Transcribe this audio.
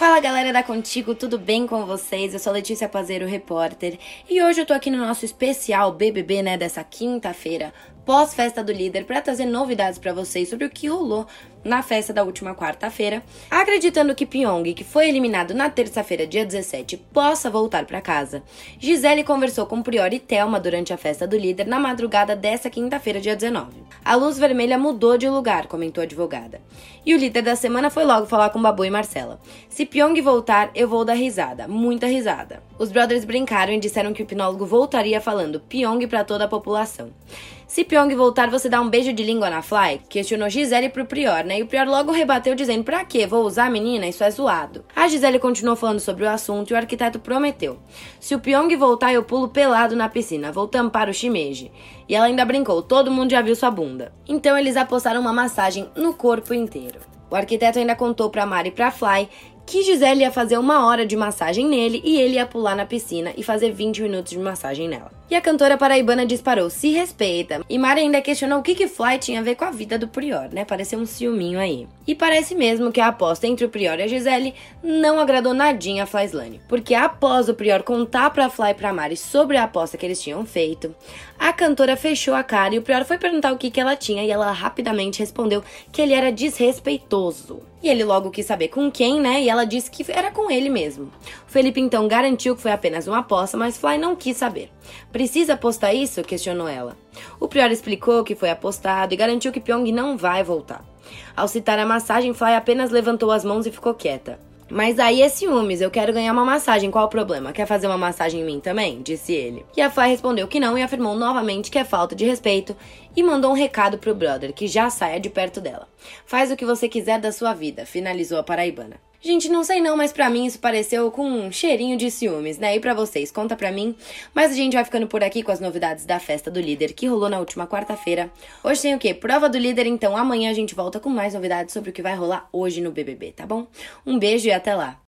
Fala galera da Contigo, tudo bem com vocês? Eu sou Letícia Pazeiro, repórter, e hoje eu tô aqui no nosso especial BBB, né, dessa quinta-feira, pós-festa do líder, para trazer novidades para vocês sobre o que rolou na festa da última quarta-feira, acreditando que Pyong, que foi eliminado na terça-feira, dia 17, possa voltar para casa. Gisele conversou com Prior e Thelma durante a festa do líder na madrugada dessa quinta-feira, dia 19. A luz vermelha mudou de lugar, comentou a advogada. E o líder da semana foi logo falar com Babu e Marcela. Se Pyong voltar, eu vou dar risada, muita risada. Os brothers brincaram e disseram que o hipnólogo voltaria falando Pyong para toda a população. Se Pyong voltar, você dá um beijo de língua na Fly? Questionou Gisele pro Prior, né? E o Prior logo rebateu dizendo: Pra quê? Vou usar menina? Isso é zoado. A Gisele continuou falando sobre o assunto e o arquiteto prometeu: Se o Pyong voltar, eu pulo pelado na piscina. Vou tampar o shimeji. E ela ainda brincou: Todo mundo já viu sua bunda. Então eles apostaram uma massagem no corpo inteiro. O arquiteto ainda contou para Mari e para Fly que Gisele ia fazer uma hora de massagem nele e ele ia pular na piscina e fazer 20 minutos de massagem nela. E a cantora paraibana disparou, se respeita. E Mari ainda questionou o que que Fly tinha a ver com a vida do Prior, né? Pareceu um ciúminho aí. E parece mesmo que a aposta entre o Prior e a Gisele não agradou nadinha a Flyslane. Porque após o Prior contar pra Fly e pra Mari sobre a aposta que eles tinham feito, a cantora fechou a cara e o Prior foi perguntar o que que ela tinha e ela rapidamente respondeu que ele era desrespeitoso. E ele logo quis saber com quem, né? E ela disse que era com ele mesmo. O Felipe então garantiu que foi apenas uma aposta, mas Fly não quis saber. Precisa apostar isso? questionou ela. O Prior explicou que foi apostado e garantiu que Pyong não vai voltar. Ao citar a massagem, Fly apenas levantou as mãos e ficou quieta. Mas aí é ciúmes, eu quero ganhar uma massagem, qual o problema? Quer fazer uma massagem em mim também? Disse ele. E a Fly respondeu que não e afirmou novamente que é falta de respeito e mandou um recado pro brother que já saia de perto dela. Faz o que você quiser da sua vida, finalizou a paraibana. Gente, não sei não, mas para mim isso pareceu com um cheirinho de ciúmes, né? E para vocês, conta pra mim. Mas a gente vai ficando por aqui com as novidades da festa do líder que rolou na última quarta-feira. Hoje tem o quê? Prova do líder, então amanhã a gente volta com mais novidades sobre o que vai rolar hoje no BBB, tá bom? Um beijo e até lá.